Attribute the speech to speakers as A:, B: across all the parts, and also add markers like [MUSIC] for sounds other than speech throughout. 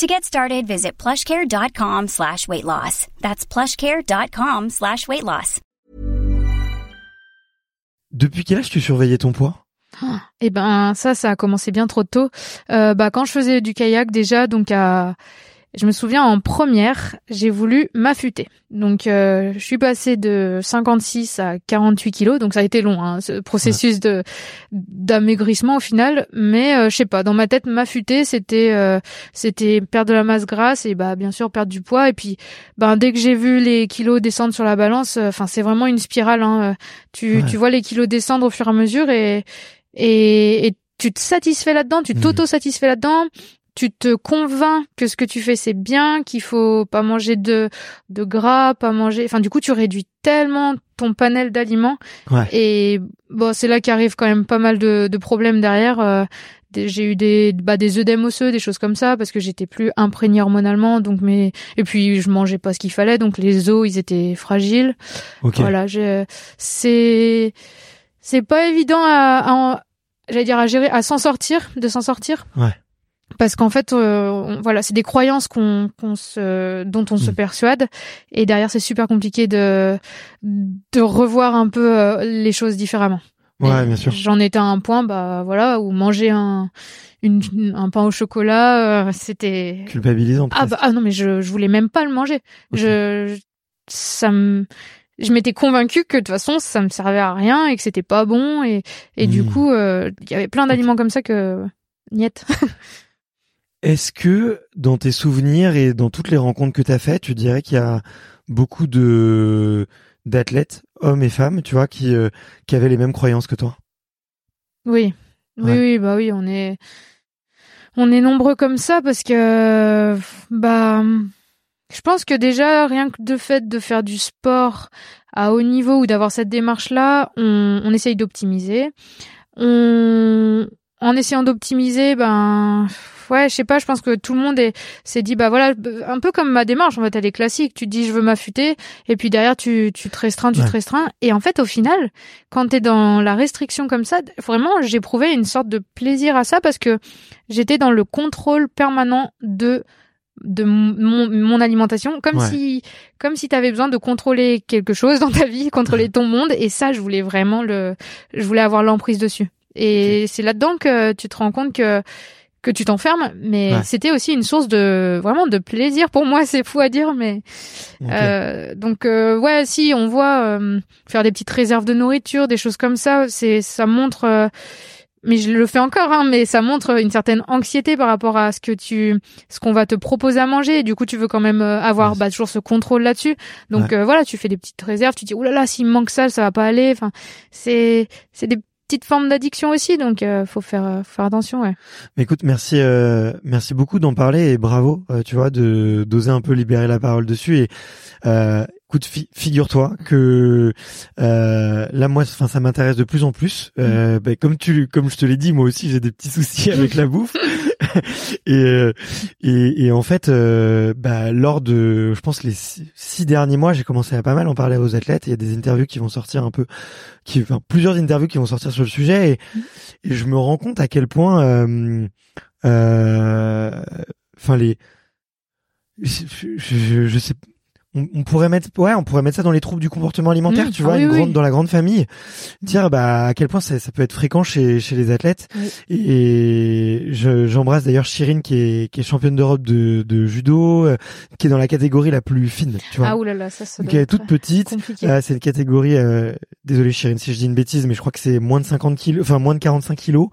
A: To get started, visit plushcare.com slash weight loss. That's plushcare.com slash weight loss.
B: Depuis quel âge tu surveillais ton poids?
C: Eh ben, ça, ça a commencé bien trop tôt. Euh, bah, quand je faisais du kayak déjà, donc à je me souviens en première, j'ai voulu m'affûter. Donc euh, je suis passée de 56 à 48 kilos, donc ça a été long, hein, ce processus de d'amaigrissement au final. Mais euh, je sais pas, dans ma tête, m'affûter, c'était euh, c'était perdre de la masse grasse et bah bien sûr perdre du poids. Et puis ben dès que j'ai vu les kilos descendre sur la balance, enfin c'est vraiment une spirale. Hein, tu tu vois les kilos descendre au fur et à mesure et et, et tu te satisfais là-dedans, tu t'auto-satisfais là-dedans, tu te convaincs que ce que tu fais c'est bien, qu'il faut pas manger de de gras, pas manger. Enfin, du coup, tu réduis tellement ton panel d'aliments.
B: Ouais.
C: Et bon, c'est là qu'arrive quand même pas mal de, de problèmes derrière. Euh, j'ai eu des bah des œdèmes osseux, des choses comme ça, parce que j'étais plus imprégnée hormonalement. Donc, mais et puis je mangeais pas ce qu'il fallait, donc les os ils étaient fragiles.
B: Ok.
C: Voilà, je, c'est, c'est pas évident à, à- j'allais dire à gérer, à s'en sortir, de s'en sortir.
B: Ouais.
C: Parce qu'en fait, euh, on- voilà, c'est des croyances qu'on, qu'on se, dont on se
B: Mm.
C: persuade, et derrière c'est super compliqué de, de revoir un peu euh, les choses différemment.
B: Ouais,
C: Et
B: bien sûr.
C: J'en étais à un point, bah voilà, où manger un, une, un pain au chocolat, euh, c'était,
B: Culpabilisant.
C: ah bah ah non mais je je voulais même pas le manger. Je, je- ça me je m'étais convaincue que de toute façon ça me servait à rien et que c'était pas bon et et du
B: Hmm.
C: coup euh, il y avait plein d'aliments comme ça que niet. [LAUGHS]
B: Est-ce que dans tes souvenirs et dans toutes les rencontres que tu as faites, tu dirais qu'il y a beaucoup de d'athlètes, hommes et femmes, tu vois, qui euh, qui avaient les mêmes croyances que toi?
C: Oui. Oui oui bah oui, on est on est nombreux comme ça parce que bah je pense que déjà rien que de fait de faire du sport à haut niveau ou d'avoir cette démarche là, on, on essaye d'optimiser. On en essayant d'optimiser, ben ouais, je sais pas, je pense que tout le monde est s'est dit bah voilà, un peu comme ma démarche en fait, elle est classique. Tu te dis je veux m'affûter et puis derrière tu tu te restreins, tu
B: Ouais.
C: te restreins et en fait au final, quand t'es dans la restriction comme ça, vraiment j'éprouvais une sorte de plaisir à ça parce que j'étais dans le contrôle permanent de de mon, mon alimentation comme
B: Ouais.
C: si comme si tu avais besoin de contrôler quelque chose dans ta vie, contrôler ton monde et ça je voulais vraiment le je voulais avoir l'emprise dessus. Et c'est là-dedans que tu te rends compte que que tu t'enfermes mais
B: Ouais.
C: c'était aussi une source de vraiment de plaisir pour moi, [LAUGHS] c'est fou à dire mais euh, donc euh, ouais, si on voit euh, faire des petites réserves de nourriture, des choses comme ça, c'est ça montre. euh, mais je le fais encore, hein, mais ça montre une certaine anxiété par rapport à ce que tu, ce qu'on va te proposer à manger. Et du coup, tu veux quand même euh, avoir
B: Ouais.
C: bah, toujours ce contrôle là-dessus. Donc euh, voilà, tu fais des petites réserves. Tu dis oulala, là là, s'il me manque ça, ça va pas aller. Enfin, c'est c'est des petites formes d'addiction aussi, donc euh, faut faire euh, faut faire attention. Ouais.
B: Mais écoute, merci, euh, merci beaucoup d'en parler et bravo, euh, tu vois, de d'oser un peu libérer la parole dessus. Et euh, écoute, fi- figure-toi que euh, là, moi, enfin, ça m'intéresse de plus en plus. Euh, ben, comme tu, comme je te l'ai dit, moi aussi, j'ai des petits soucis avec la bouffe. [LAUGHS] et, euh, et et en fait, euh, bah, lors de, je pense les six, six derniers mois, j'ai commencé à pas mal en parler aux athlètes. Il y a des interviews qui vont sortir un peu, qui, enfin, plusieurs interviews qui vont sortir sur le sujet. Et, et je me rends compte à quel point, euh, euh, enfin les, je, je, je- je sais, on, on pourrait mettre, ouais, on pourrait mettre ça dans les troubles du comportement alimentaire,
C: Mmh.
B: tu
C: Ah
B: vois,
C: oui,
B: une
C: oui.
B: grande dans la grande famille. Dire bah à quel point ça, ça peut être fréquent chez chez les athlètes. Et je- j'embrasse d'ailleurs Chirine qui est qui est championne d'Europe de de judo, euh, qui est dans la catégorie la plus fine, tu vois.
C: Ah oulala, ça ça
B: qui
C: doit
B: est
C: être
B: toute petite. Euh, c'est une catégorie, euh, désolé Chirine si je dis une bêtise, mais je crois que c'est moins de 50 kilos, enfin moins de 45 kilos.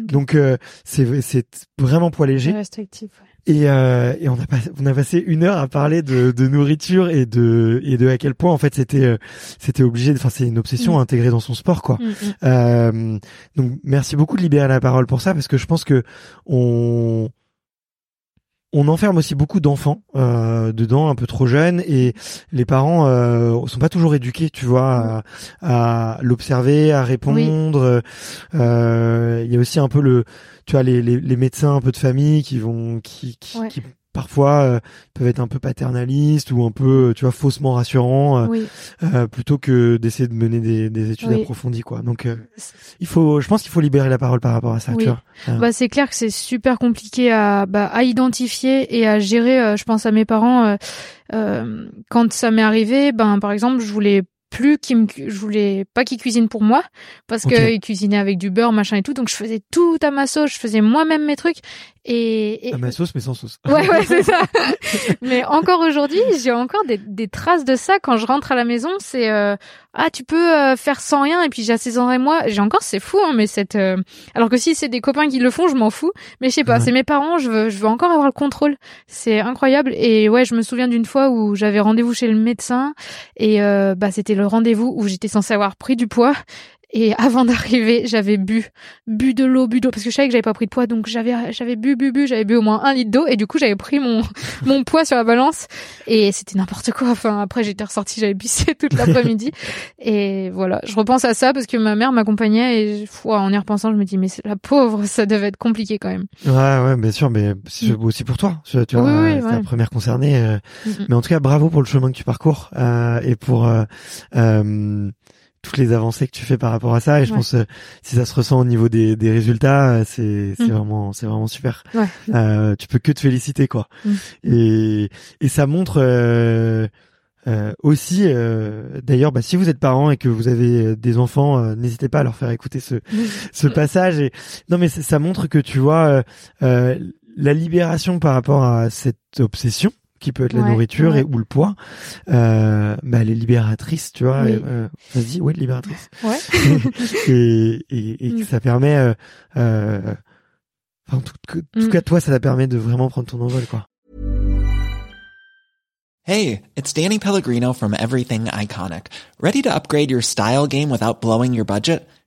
B: Donc euh, c'est c'est vraiment poids léger.
C: restrictif. ouais.
B: Et, euh, et on a pas, on a passé une heure à parler de, de nourriture et de et de à quel point en fait c'était euh, c'était obligé. Enfin c'est une obsession
C: Mm.
B: intégrée dans son sport quoi.
C: Mm, mm.
B: Euh, donc merci beaucoup de libérer la parole pour ça parce que je pense que on on enferme aussi beaucoup d'enfants euh, dedans, un peu trop jeunes, et les parents euh, sont pas toujours éduqués, tu vois, à, l'observer, à répondre. Euh, il y a aussi un peu le, tu vois, les, les, médecins un peu de famille qui vont, qui, qui, qui parfois euh, peuvent être un peu paternalistes ou un peu tu vois faussement rassurants euh, euh, plutôt que d'essayer de mener des, des études approfondies quoi. Donc il faut je pense qu'il faut libérer la parole par rapport à ça tu vois.
C: Bah c'est clair que c'est super compliqué à bah, à identifier et à gérer je pense à mes parents quand ça m'est arrivé ben par exemple je voulais plus qu'il me je voulais pas qu'il cuisine pour moi parce que il cuisinait avec du beurre machin et tout donc je faisais tout à ma sauce je faisais moi-même mes trucs et,
B: à ma sauce mais sans sauce.
C: Ouais ouais [LAUGHS] c'est ça. Mais encore aujourd'hui j'ai encore des, des traces de ça quand je rentre à la maison c'est euh, ah tu peux euh, faire sans rien et puis j'assaisonnerai moi j'ai encore c'est fou hein, mais cette euh, alors que si c'est des copains qui le font je m'en fous mais je sais pas c'est mes parents je veux je veux encore avoir le contrôle. C'est incroyable et ouais je me souviens d'une fois où j'avais rendez-vous chez le médecin et euh, bah c'était le rendez-vous où j'étais censée avoir pris du poids et avant d'arriver, j'avais bu, bu de l'eau, bu d'eau, parce que je savais que j'avais pas pris de poids, donc j'avais, j'avais bu, bu, bu, j'avais bu au moins un litre d'eau, et du coup j'avais pris mon, [LAUGHS] mon poids sur la balance, et c'était n'importe quoi. Enfin après j'étais ressortie, j'avais pissé toute l'après-midi, et voilà, je repense à ça parce que ma mère m'accompagnait, et en y repensant, je me dis mais la pauvre, ça devait être compliqué quand même.
B: Ouais, ouais, bien sûr, mais c'est mm. aussi pour toi, tu vois, oui, oui, la première concernée. Euh. Mm, mm. Mais en tout cas, bravo pour le chemin que tu parcours euh, et pour euh, euh toutes les avancées que tu fais par rapport à ça et je pense euh, si ça se ressent au niveau des, des résultats euh, c'est c'est mm. vraiment c'est vraiment super ouais. euh, tu peux que te féliciter quoi mm. et et ça montre euh, euh aussi d'ailleurs bah, si vous êtes parent et que vous avez des enfants n'hésitez pas à leur faire écouter ce ce passage et non mais ça montre que tu vois la libération par rapport à cette obsession qui peut être la nourriture et ou le poids, euh, bah, elle est libératrice, tu vois. Euh, Vas-y, oui, libératrice.
C: Ouais. [LAUGHS]
B: et et, et mm. ça permet, euh, euh, en tout, tout mm. cas, toi, ça te permet de vraiment prendre ton envol, quoi.
D: Hey, it's Danny Pellegrino from Everything Iconic. Ready to upgrade your style game without blowing your budget?